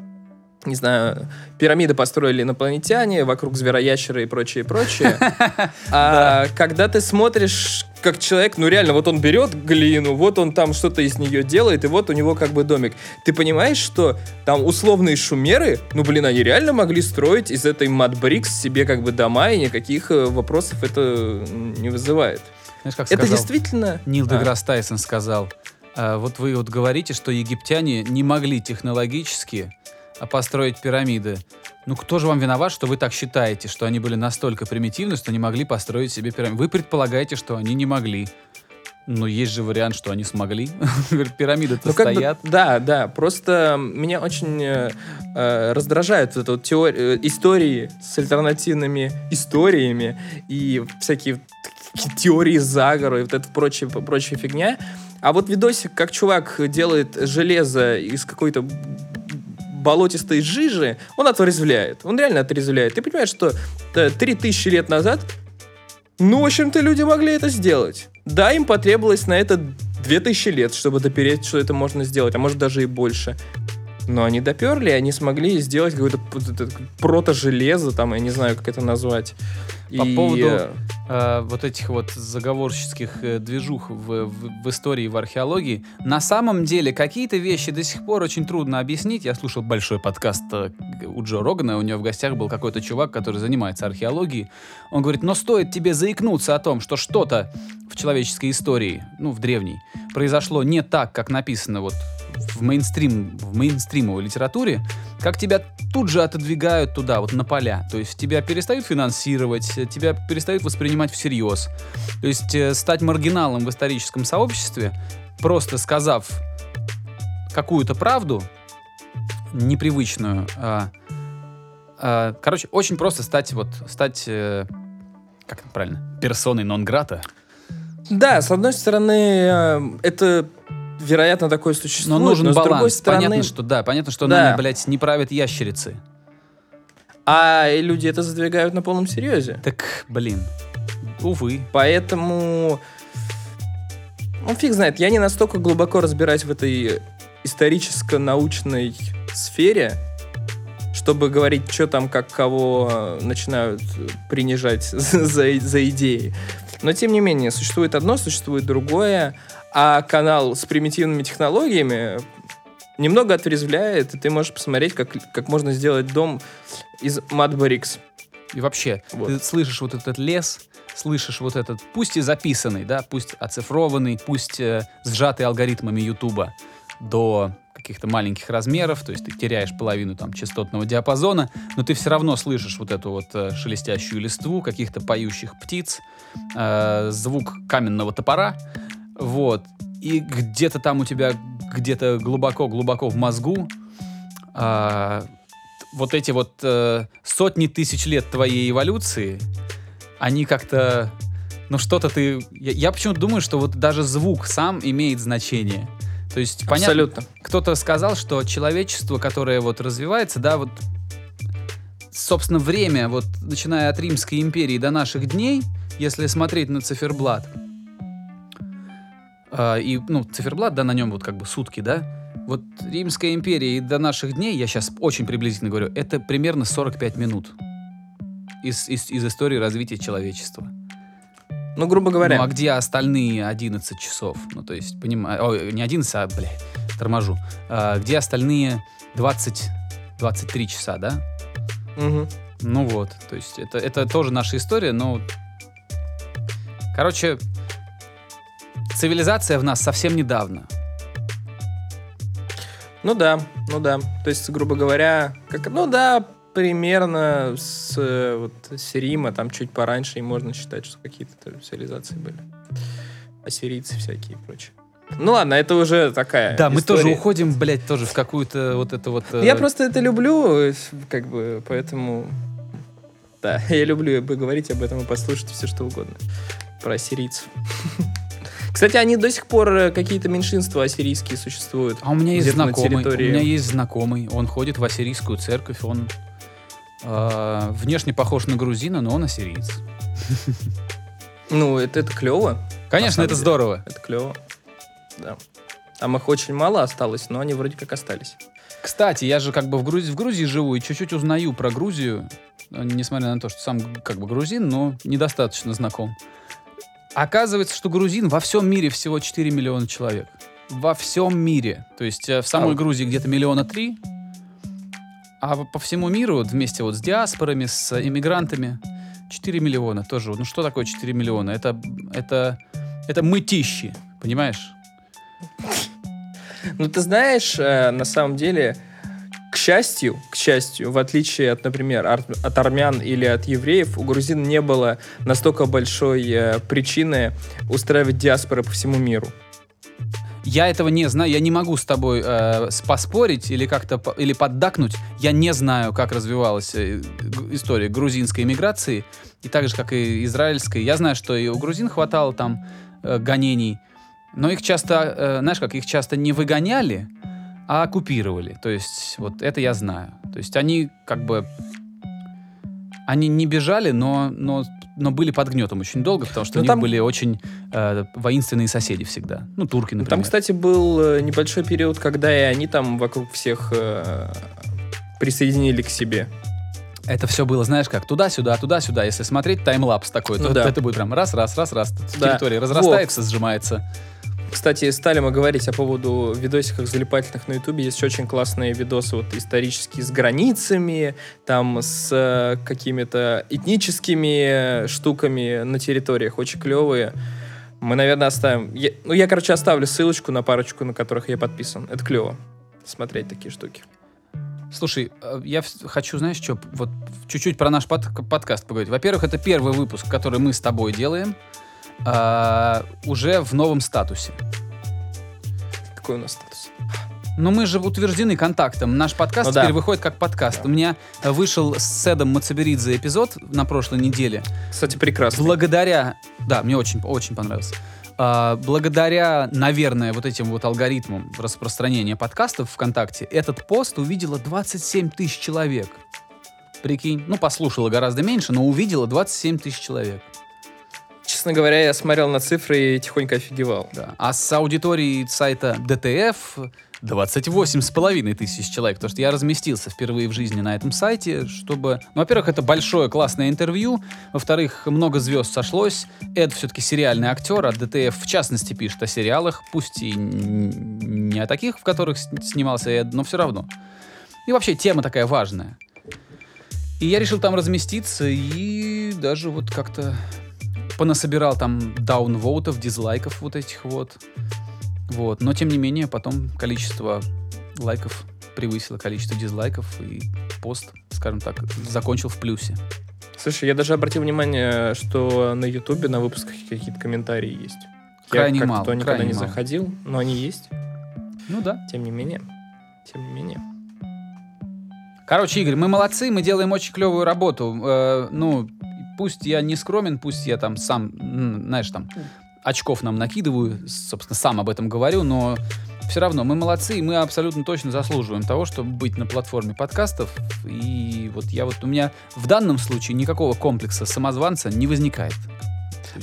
не знаю, пирамиды построили инопланетяне, вокруг звероящеры и прочее, прочее. А когда ты смотришь, как человек, ну реально, вот он берет глину, вот он там что-то из нее делает, и вот у него как бы домик. Ты понимаешь, что там условные шумеры, ну блин, они реально могли строить из этой Madbricks себе как бы дома, и никаких э, вопросов это не вызывает. Знаешь, как Это сказал действительно... Нил А. Деграсс Тайсон сказал, «А, вот вы вот говорите, что египтяне не могли технологически а, построить пирамиды. Ну кто же вам виноват, что вы так считаете, что они были настолько примитивны, что не могли построить себе пирамиду? Вы предполагаете, что они не могли. Но есть же вариант, что они смогли. Пирамиды-то Ну, как бы, стоят. да, да, просто меня очень э, э, раздражают вот эта вот теор- э, истории с альтернативными историями и всякие теории заговора и вот это прочее, прочая фигня. А вот видосик, как чувак делает железо из какой-то болотистой жижи, он отрезвляет. Он реально отрезвляет. Ты понимаешь, что э, 3000 лет назад, ну, в общем-то, люди могли это сделать. Да, им потребовалось на это 2000 лет, чтобы допереть, что это можно сделать, а может даже и больше. Но они доперли, они смогли сделать какое-то прото-железо, там, я не знаю, как это назвать. По И, поводу э, э, вот этих вот заговорческих э, движух в, в- в истории, в археологии, на самом деле какие-то вещи до сих пор очень трудно объяснить. Я слушал большой подкаст э, у Джо Рогана, у него в гостях был какой-то чувак, который занимается археологией. Он говорит, но стоит тебе заикнуться о том, что что-то в человеческой истории, ну, в древней, произошло не так, как написано вот в мейнстрим, в мейнстримовой литературе, как тебя тут же отодвигают туда, вот на поля. То есть тебя перестают финансировать, э, тебя перестают воспринимать всерьез. То есть э, стать маргиналом в историческом сообществе, просто сказав какую-то правду, непривычную, а, а, короче, очень просто стать вот, стать, э, как правильно, персоной нон-грата. Да, с одной стороны, э, это, вероятно, такое Но существует, нужен но с другой баланс. стороны... Понятно, что да, понятно, что Да. нами, блядь, не правят ящерицы. А люди это задвигают на полном серьезе. Так, блин, увы. Поэтому... Ну, фиг знает, я не настолько глубоко разбираюсь в этой историческо-научной сфере, чтобы говорить, что там, как кого начинают принижать за, за идеи. Но, тем не менее, существует одно, существует другое, а канал с примитивными технологиями немного отрезвляет, и ты можешь посмотреть, как, как можно сделать дом из Madbricks. И вообще, Вот. ты слышишь вот этот лес, слышишь вот этот, пусть и записанный, да, пусть оцифрованный, пусть э, сжатый алгоритмами Ютуба до каких-то маленьких размеров, то есть ты теряешь половину там частотного диапазона, но ты все равно слышишь вот эту вот э, шелестящую листву, каких-то поющих птиц, э, звук каменного топора, вот, и где-то там у тебя, где-то глубоко-глубоко в мозгу а, вот эти вот э, сотни тысяч лет твоей эволюции, они как-то, ну что-то ты, я, я почему-то думаю, что вот даже звук сам имеет значение. То есть понятно, Абсолютно. кто-то сказал, что человечество, которое вот развивается, да, вот собственно время, вот начиная от Римской империи до наших дней, если смотреть на циферблат, а, и, ну, циферблат, да, на нем вот как бы сутки, да, вот Римская империя и до наших дней, я сейчас очень приблизительно говорю, это примерно 45 минут из, из, из истории развития человечества. Ну, грубо говоря. Ну, а где остальные 11 часов? Ну, то есть, понимаю, ой, не 11, а, бля, торможу. А, где остальные 20, 23 часа, да? Мгм. Ну вот, то есть это, это тоже наша история, но... Короче, цивилизация в нас совсем недавно. Ну да, ну да. То есть, грубо говоря, как, ну да, примерно с, э, вот, с Рима, там чуть пораньше, и можно считать, что какие-то цивилизации были. Ассирийцы всякие и прочее. Ну ладно, это уже такая Да, мы история. тоже уходим, блядь, тоже в какую-то вот это вот... э, Я просто это люблю, э, как бы, поэтому... Да, я люблю бы говорить об этом и послушать все что угодно. Про ассирийцев. Кстати, они до сих пор э, какие-то меньшинства ассирийские существуют. А у меня есть знакомый. территории. У меня есть знакомый. Он ходит в ассирийскую церковь. Он э, внешне похож на грузина, но он ассириец. Ну, это, это клево. Конечно, это деле. здорово. Это клево. Да. Там их очень мало осталось, но они вроде как остались. Кстати, я же как бы в Грузии, в Грузии живу и чуть-чуть узнаю про Грузию, э, несмотря на то, что сам как бы грузин, но недостаточно знаком. Оказывается, что грузин во всем мире всего 4 миллиона человек. Во всем мире. То есть э, в самой А. Грузии где-то миллиона три, а по всему миру вместе вот с диаспорами, с иммигрантами 4 миллиона тоже. Ну что такое 4 миллиона? Это, это, это мытищи, понимаешь? Ну, ты знаешь, э, на самом деле, к счастью, к счастью, в отличие от, например, от армян или от евреев, у грузин не было настолько большой э, причины устраивать диаспоры по всему миру. Я этого не знаю, я не могу с тобой э, поспорить или как-то или поддакнуть. Я не знаю, как развивалась э, история грузинской иммиграции, и так же, как и израильской. Я знаю, что и у грузин хватало там э, гонений, но их часто, э, знаешь, как их часто не выгоняли, а оккупировали. То есть вот это я знаю. То есть они как бы они не бежали, но но но были под гнетом очень долго, потому что Ну, у них там- были очень э, воинственные соседи всегда. Ну, турки, например. Там, кстати, был э, небольшой период, когда и они там вокруг всех э, присоединили к себе. Это все было, знаешь, как туда-сюда, туда-сюда. Если смотреть таймлапс такой, Ну то да. это будет прям раз-раз-раз-раз. Да. Территория разрастается, сжимается. Кстати, стали мы говорить о поводу видосиков залипательных на Ютубе. Есть очень классные видосы вот исторические с границами, там с э, какими-то этническими штуками на территориях. Очень клевые. Мы, наверное, оставим... Я- ну, я, короче, оставлю ссылочку на парочку, на которых я подписан. Это клево. Смотреть такие штуки. Слушай, э, я хочу, знаешь, что, вот чуть-чуть про наш под- подкаст поговорить. Во-первых, это первый выпуск, который мы с тобой делаем, уже в новом статусе. Какой у нас статус? Но мы же утверждены контактом. Наш подкаст Ну да. теперь выходит как подкаст. Да. У меня э, вышел с Седом Мацаберидзе эпизод на прошлой неделе. Кстати, прекрасно. Благодаря, да, мне очень, очень понравился. А, благодаря, наверное, вот этим вот алгоритмам распространения подкастов ВКонтакте, этот пост увидело 27 тысяч человек. Прикинь, ну, послушало гораздо меньше, но увидело 27 тысяч человек. Честно говоря, я смотрел на цифры и тихонько офигевал. Да. А с аудиторией сайта ДТФ 28 с половиной тысяч человек, потому что я разместился впервые в жизни на этом сайте, чтобы... Ну, во-первых, это большое классное интервью, во-вторых, много звезд сошлось, Эд все-таки сериальный актер, а ДТФ в частности пишет о сериалах, пусть и не о таких, в которых снимался Эд, но все равно. И вообще тема такая важная. И я решил там разместиться и даже вот как-то понасобирал там даунвоутов, дизлайков вот этих вот. Вот. Но тем не менее, потом количество лайков превысило количество дизлайков, и пост, скажем так, закончил в плюсе. Слушай, я даже обратил внимание, что на Ютубе на выпусках какие-то комментарии есть. Крайне я мало, никогда крайне не мало. заходил, но они есть. Ну да. Тем не менее. Тем не менее. Короче, Игорь, мы молодцы, мы делаем очень клевую работу. Э, ну, пусть я не скромен, пусть я там сам, знаешь, там, очков нам накидываю, собственно, сам об этом говорю, но все равно мы молодцы, и мы абсолютно точно заслуживаем того, чтобы быть на платформе подкастов. И вот я вот, у меня в данном случае никакого комплекса самозванца не возникает.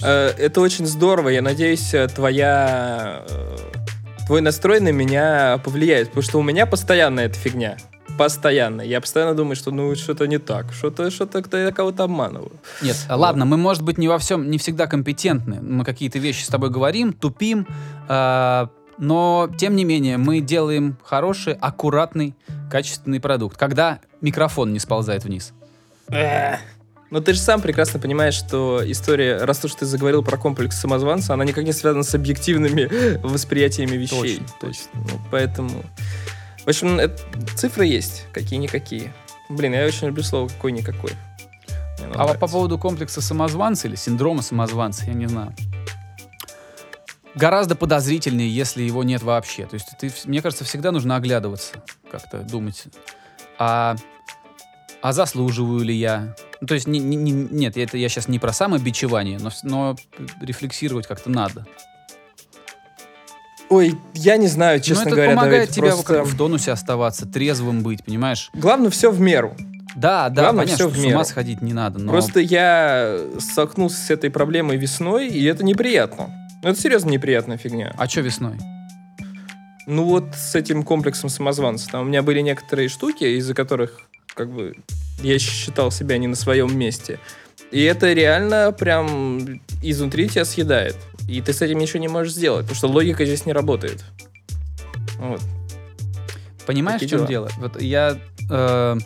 Э, Это очень здорово. Я надеюсь, э, твоя... э, Твой настрой на меня повлияет, потому что у меня постоянно эта фигня. Постоянно. Я постоянно думаю, что ну что-то не так, что-то, что-то кто- я кого-то обманываю. Нет, ладно, мы, может быть, не во всем, не всегда компетентны. Мы какие-то вещи с тобой говорим, тупим, а, но, тем не менее, мы делаем хороший, аккуратный, качественный продукт, когда микрофон не сползает вниз. Но ты же сам прекрасно понимаешь, что история, раз то, что ты заговорил про комплекс самозванца, она никак не связана с объективными восприятиями вещей. Точно, То есть, ну, поэтому... В общем, это- цифры есть, какие-никакие. Блин, я очень люблю слово «какой-никакой». А нравится. по поводу комплекса самозванца или синдрома самозванца, я не знаю. Гораздо подозрительнее, если его нет вообще. То есть, ты, мне кажется, всегда нужно оглядываться, как-то думать. А, а заслуживаю ли я? Ну, то есть, не- не- не- нет, это я сейчас не про самобичевание, но, но рефлексировать как-то надо. Ой, я не знаю, честно Но это говоря, помогает Давид, тебе просто... в тонусе оставаться, трезвым быть, понимаешь? Главное, все в меру. Да, да, Главное, понятно, всё в что с ума меру. сходить не надо, но... Просто я столкнулся с этой проблемой весной, и это неприятно. Ну, Это серьезно неприятная фигня. А что весной? Ну вот с этим комплексом самозванца. Там у меня были некоторые штуки, из-за которых как бы я считал себя не на своем месте. И это реально прям изнутри тебя съедает. И ты с этим ничего не можешь сделать, потому что логика здесь не работает. Вот. Понимаешь, в Такие чем дела. дело? Вот я э,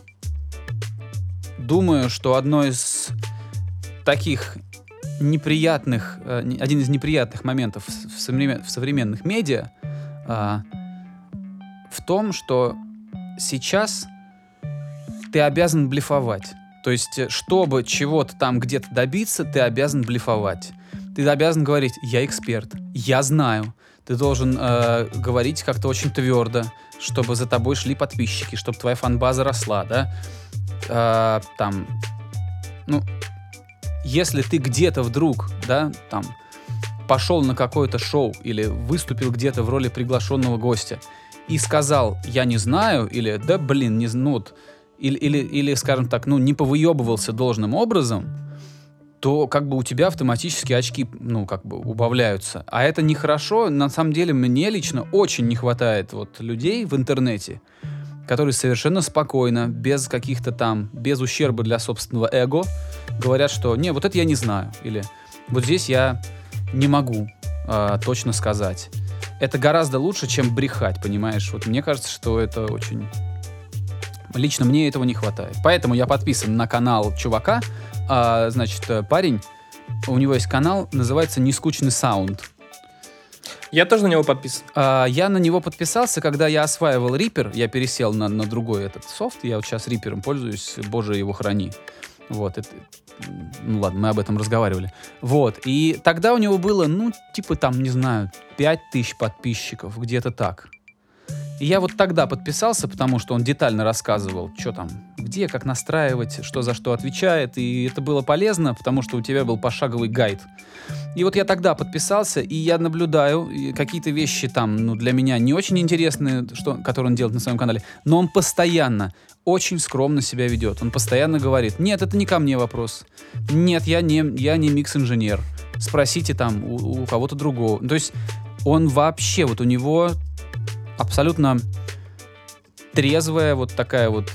думаю, что одно из таких неприятных, э, один из неприятных моментов в, современ- в современных медиа а, в том, что сейчас ты обязан блефовать. То есть, э, чтобы чего-то там где-то добиться, ты обязан блефовать. Ты обязан говорить, я эксперт, я знаю. Ты должен э, говорить как-то очень твердо, чтобы за тобой шли подписчики, чтобы твоя фанбаза росла, да? Э, там, ну, если ты где-то вдруг, да, там, пошел на какое-то шоу или выступил где-то в роли приглашенного гостя и сказал, я не знаю, или, да, блин, не знаю, ну, вот, или, или, или, скажем так, ну, не повыебывался должным образом, то как бы у тебя автоматически очки, ну, как бы убавляются. А это нехорошо. На самом деле, мне лично очень не хватает вот людей в интернете, которые совершенно спокойно, без каких-то там, без ущерба для собственного эго, говорят, что не, вот это я не знаю. Или вот здесь я не могу а, точно сказать. Это гораздо лучше, чем брехать, понимаешь? Вот мне кажется, что это очень... Лично мне этого не хватает. Поэтому я подписан на канал чувака. А, значит, э, парень, у него есть канал, называется «Нескучный саунд». Я тоже на него подписан. А, я на него подписался, когда я осваивал Reaper. Я пересел на, на другой этот софт. Я вот сейчас Reaper пользуюсь. Боже, его храни. Вот, это... Ну ладно, мы об этом разговаривали. Вот, и тогда у него было, ну, типа там, не знаю, 5000 подписчиков, где-то так. И я вот тогда подписался, потому что он детально рассказывал, что там, где, как настраивать, что за что отвечает. И это было полезно, потому что у тебя был пошаговый гайд. И вот я тогда подписался, и я наблюдаю какие-то вещи там, ну, для меня не очень интересные, что, которые он делает на своем канале, но он постоянно очень скромно себя ведет. Он постоянно говорит, нет, это не ко мне вопрос. Нет, я не, я не микс-инженер. Спросите там у, у кого-то другого. То есть он вообще, вот у него абсолютно трезвая вот такая вот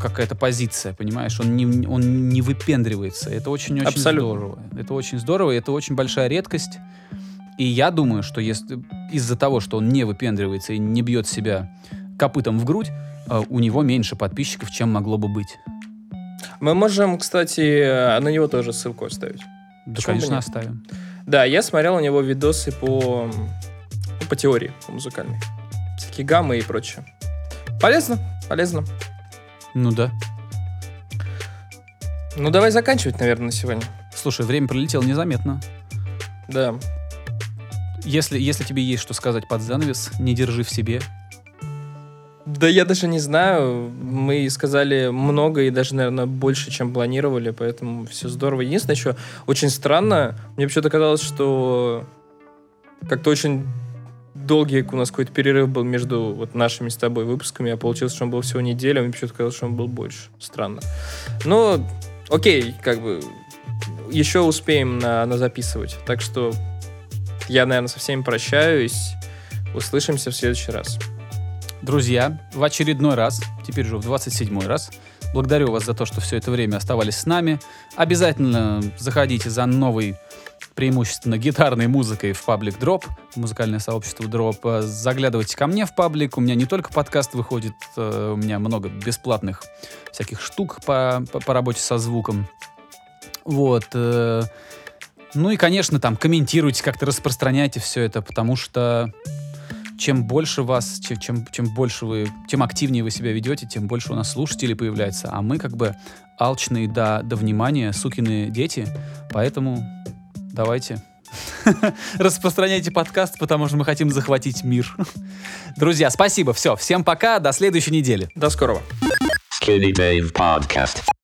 какая-то позиция, понимаешь? Он не, он не выпендривается. Это очень-очень здорово. Это очень здорово, и это очень большая редкость. И я думаю, что если из-за того, что он не выпендривается и не бьет себя копытом в грудь, э, у него меньше подписчиков, чем могло бы быть. Мы можем, кстати, на него тоже ссылку оставить. Да, Почему конечно, оставим. Да, я смотрел у него видосы по, по теории по музыкальной. Всякие гаммы и прочее. Полезно, полезно. Ну да. Ну, давай заканчивать, наверное, на сегодня. Слушай, время пролетело незаметно. Да. Если, если тебе есть что сказать под занавес, не держи в себе. Да я даже не знаю. Мы сказали много и даже, наверное, больше, чем планировали, поэтому все здорово. Единственное, еще очень странно, мне почему-то казалось, что как-то очень долгий у нас какой-то перерыв был между вот нашими с тобой выпусками, а получилось, что он был всего неделя, мне почему-то казалось, что он был больше. Странно. Но, окей, как бы еще успеем на, на записывать. Так что я, наверное, со всеми прощаюсь. Услышимся в следующий раз. Друзья, в очередной раз, теперь уже в 27 раз, благодарю вас за то, что все это время оставались с нами. Обязательно заходите за новой преимущественно гитарной музыкой в паблик Drop, музыкальное сообщество Drop. Заглядывайте ко мне в паблик. У меня не только подкаст выходит, э, у меня много бесплатных всяких штук по, по, по работе со звуком. Вот. э, Ну и, конечно, там комментируйте, как-то распространяйте все это, потому что чем больше вас, чем, чем, больше вы, чем активнее вы себя ведете, тем больше у нас слушателей появляется. А мы как бы алчные до, до внимания, сукины дети. Поэтому давайте распространяйте подкаст, потому что мы хотим захватить мир. Друзья, спасибо. Все, всем пока, до следующей недели. До скорого. Skinny Dave Podcast.